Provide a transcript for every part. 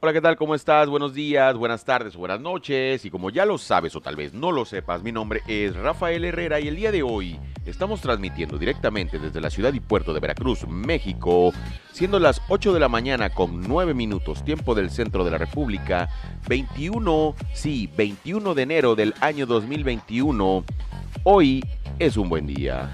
Hola, ¿qué tal? ¿Cómo estás? Buenos días, buenas tardes, buenas noches. Y como ya lo sabes o tal vez no lo sepas, mi nombre es Rafael Herrera y el día de hoy estamos transmitiendo directamente desde la ciudad y puerto de Veracruz, México, siendo las 8 de la mañana con 9 minutos, tiempo del centro de la República, 21, sí, 21 de enero del año 2021. Hoy es un buen día.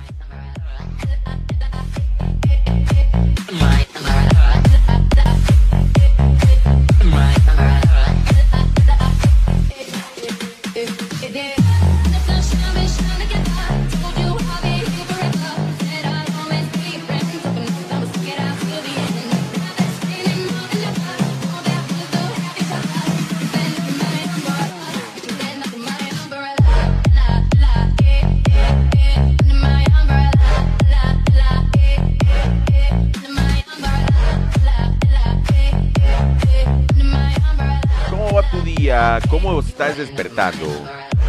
Despertando?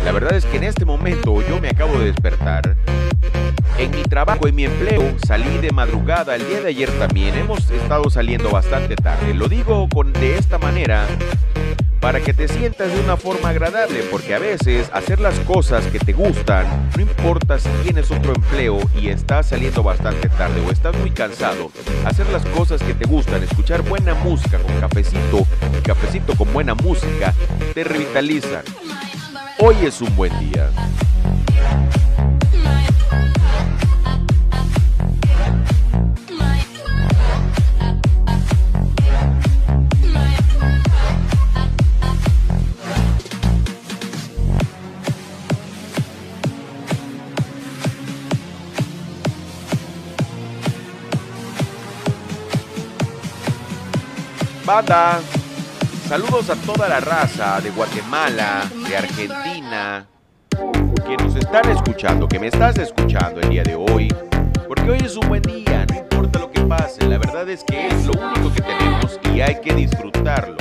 La verdad es que en este momento yo me acabo de despertar. En mi trabajo, en mi empleo, salí de madrugada. El día de ayer también hemos estado saliendo bastante tarde. Lo digo con, de esta manera para que te sientas de una forma agradable, porque a veces hacer las cosas que te gustan, no importa si tienes otro empleo y estás saliendo bastante tarde o estás muy cansado, hacer las cosas que te gustan, escuchar buena música con cafecito, cafecito con buena música, te revitalizan. Hoy es un buen día. Banda, saludos a toda la raza de Guatemala, de Argentina, que nos están escuchando, que me estás escuchando el día de hoy, porque hoy es un buen día, no importa lo que pase, la verdad es que es lo único que tenemos y hay que disfrutarlo.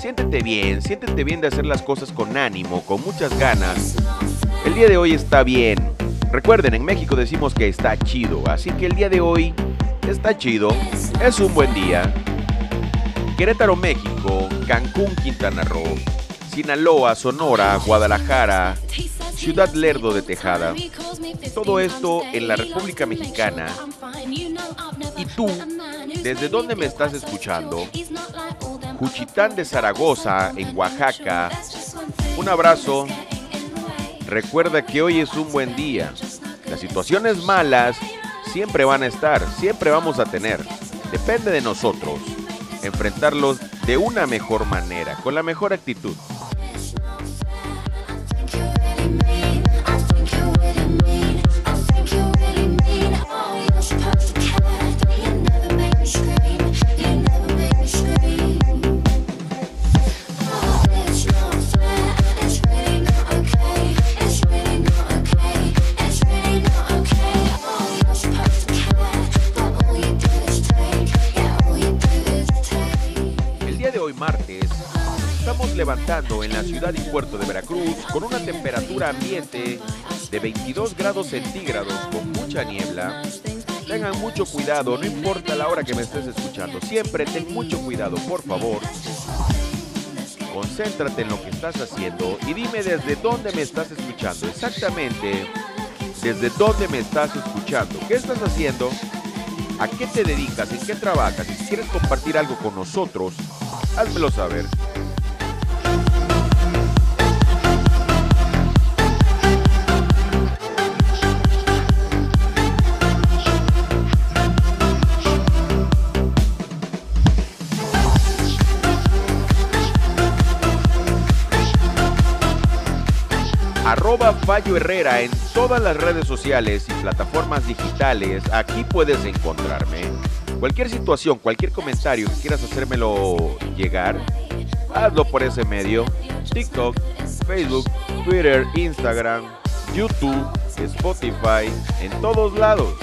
Siéntete bien, siéntete bien de hacer las cosas con ánimo, con muchas ganas. El día de hoy está bien. Recuerden, en México decimos que está chido, así que el día de hoy está chido, es un buen día. Querétaro, México, Cancún, Quintana Roo, Sinaloa, Sonora, Guadalajara, Ciudad Lerdo de Tejada. Todo esto en la República Mexicana. ¿Y tú, desde dónde me estás escuchando? Juchitán de Zaragoza, en Oaxaca. Un abrazo. Recuerda que hoy es un buen día. Las situaciones malas siempre van a estar, siempre vamos a tener. Depende de nosotros enfrentarlos de una mejor manera, con la mejor actitud. Levantando en la ciudad y puerto de Veracruz con una temperatura ambiente de 22 grados centígrados con mucha niebla. Tengan mucho cuidado, no importa la hora que me estés escuchando, siempre ten mucho cuidado, por favor. Concéntrate en lo que estás haciendo y dime desde dónde me estás escuchando, exactamente desde dónde me estás escuchando, qué estás haciendo, a qué te dedicas, en qué trabajas si quieres compartir algo con nosotros, házmelo saber. Arroba Fallo Herrera en todas las redes sociales y plataformas digitales. Aquí puedes encontrarme. Cualquier situación, cualquier comentario que quieras hacérmelo llegar, hazlo por ese medio. TikTok, Facebook, Twitter, Instagram, YouTube, Spotify, en todos lados.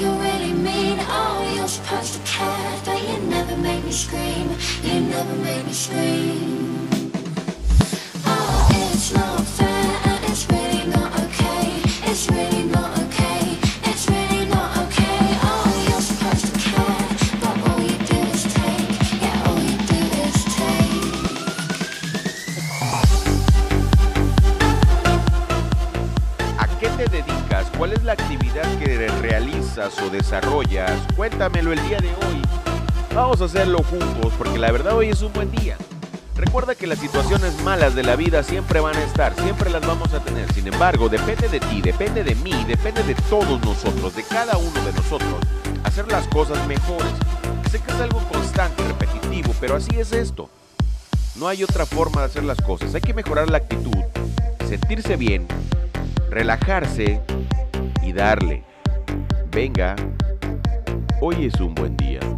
You really mean. Oh, you're supposed to care, but you never make me scream. You never make me scream. Desarrollas? Cuéntamelo el día de hoy. Vamos a hacerlo juntos porque la verdad hoy es un buen día. Recuerda que las situaciones malas de la vida siempre van a estar, siempre las vamos a tener. Sin embargo, depende de ti, depende de mí, depende de todos nosotros, de cada uno de nosotros, hacer las cosas mejores. Sé que es algo constante, repetitivo, pero así es esto. No hay otra forma de hacer las cosas. Hay que mejorar la actitud, sentirse bien, relajarse y darle. Venga, hoy es un buen día.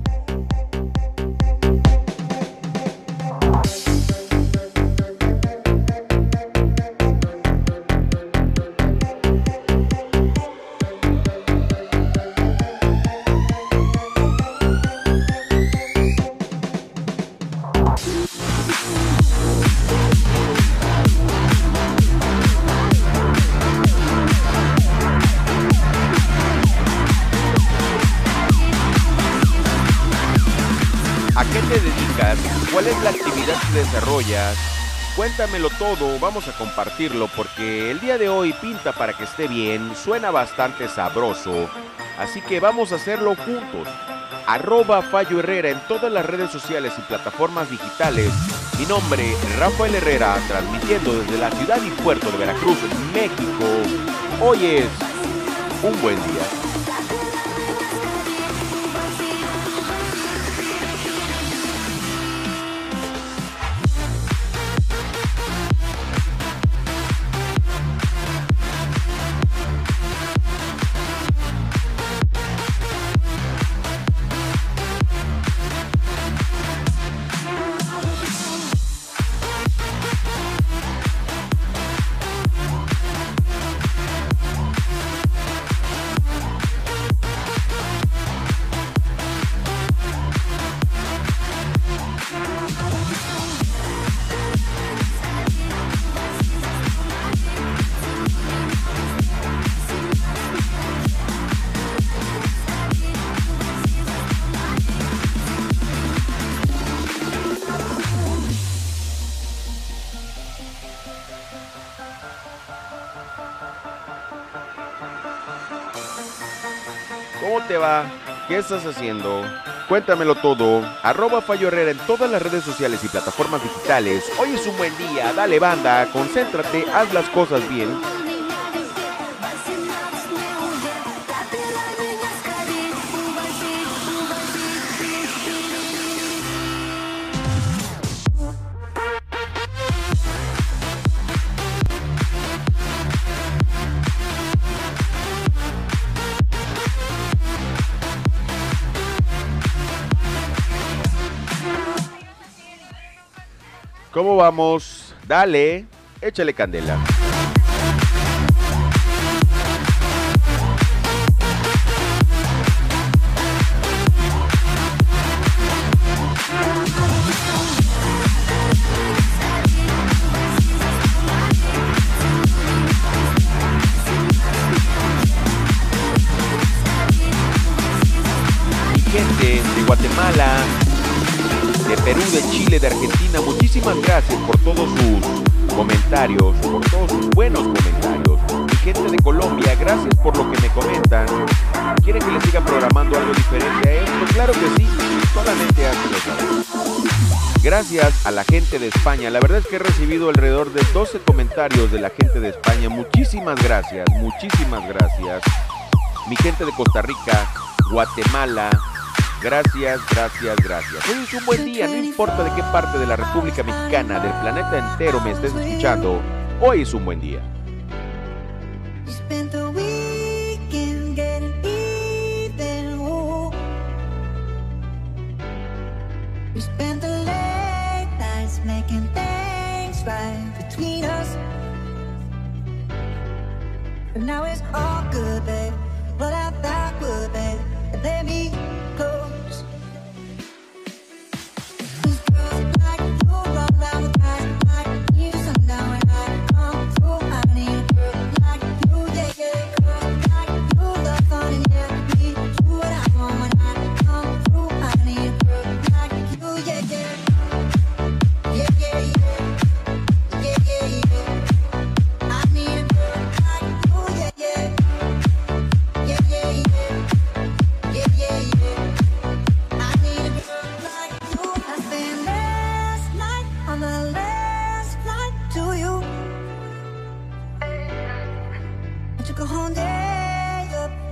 Cuéntamelo todo, vamos a compartirlo porque el día de hoy pinta para que esté bien, suena bastante sabroso, así que vamos a hacerlo juntos. Arroba Fallo Herrera en todas las redes sociales y plataformas digitales. Mi nombre, Rafael Herrera, transmitiendo desde la ciudad y puerto de Veracruz, México. Hoy es un buen día. ¿Cómo te va? ¿Qué estás haciendo? Cuéntamelo todo. Arroba Fallo Herrera en todas las redes sociales y plataformas digitales. Hoy es un buen día. Dale banda, concéntrate, haz las cosas bien. ¿Cómo vamos? Dale, échale candela. Gente de Guatemala, de Perú, de Chile, de Argentina, muchísimas gracias por todos sus comentarios, por todos sus buenos comentarios. Mi gente de Colombia, gracias por lo que me comentan. ¿Quieren que les siga programando algo diferente a esto? Claro que sí, solamente hazlo. Gracias a la gente de España. La verdad es que he recibido alrededor de 12 comentarios de la gente de España. Muchísimas gracias, muchísimas gracias. Mi gente de Costa Rica, Guatemala, Gracias, gracias, gracias. Hoy es un buen día, no importa de qué parte de la República Mexicana, del planeta entero me estés escuchando. Hoy es un buen día.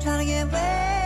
Trying to get way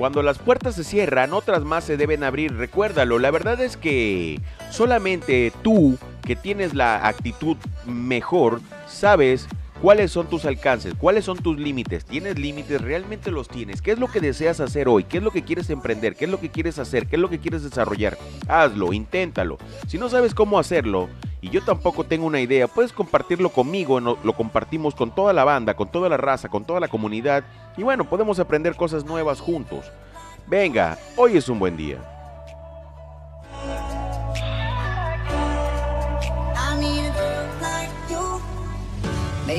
Cuando las puertas se cierran, otras más se deben abrir, recuérdalo. La verdad es que solamente tú, que tienes la actitud mejor, sabes cuáles son tus alcances, cuáles son tus límites. ¿Tienes límites? ¿Realmente los tienes? ¿Qué es lo que deseas hacer hoy? ¿Qué es lo que quieres emprender? ¿Qué es lo que quieres hacer? ¿Qué es lo que quieres desarrollar? Hazlo, inténtalo. Si no sabes cómo hacerlo, y yo tampoco tengo una idea, puedes compartirlo conmigo, lo compartimos con toda la banda, con toda la raza, con toda la comunidad, y bueno, podemos aprender cosas nuevas juntos. Venga, hoy es un buen día.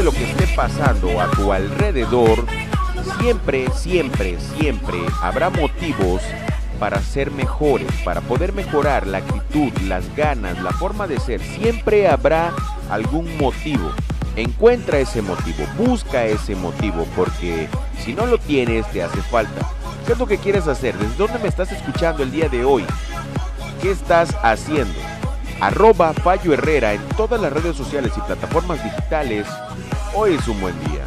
de lo que esté pasando a tu alrededor, siempre, siempre, siempre habrá motivos para ser mejores, para poder mejorar la actitud, las ganas, la forma de ser. Siempre habrá algún motivo. Encuentra ese motivo, busca ese motivo, porque si no lo tienes, te hace falta. ¿Qué es lo que quieres hacer? ¿Desde dónde me estás escuchando el día de hoy? ¿Qué estás haciendo? Arroba Fallo Herrera en todas las redes sociales y plataformas digitales. Hoy es un buen día.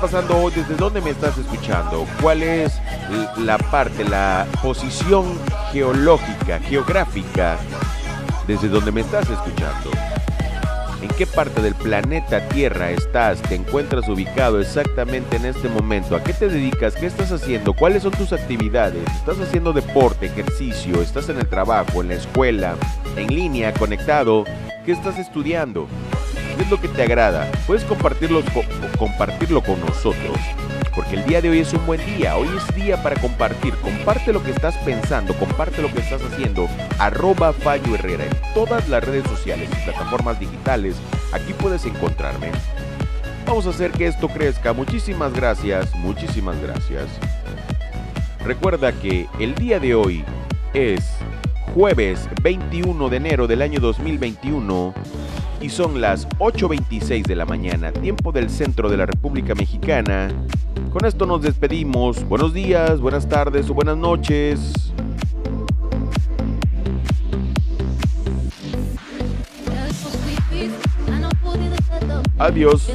Pasando hoy? ¿Desde dónde me estás escuchando? ¿Cuál es la parte, la posición geológica, geográfica, desde donde me estás escuchando? ¿En qué parte del planeta Tierra estás? ¿Te encuentras ubicado exactamente en este momento? ¿A qué te dedicas? ¿Qué estás haciendo? ¿Cuáles son tus actividades? ¿Estás haciendo deporte, ejercicio? ¿Estás en el trabajo, en la escuela, en línea, conectado? ¿Qué estás estudiando? ¿Qué es lo que te agrada? Puedes compartirlo, co- compartirlo con nosotros. Porque el día de hoy es un buen día. Hoy es día para compartir. Comparte lo que estás pensando. Comparte lo que estás haciendo. Arroba Fallo Herrera en todas las redes sociales y plataformas digitales. Aquí puedes encontrarme. Vamos a hacer que esto crezca. Muchísimas gracias. Muchísimas gracias. Recuerda que el día de hoy es jueves 21 de enero del año 2021 y son las 8.26 de la mañana, tiempo del centro de la República Mexicana. Con esto nos despedimos. Buenos días, buenas tardes o buenas noches. Adiós.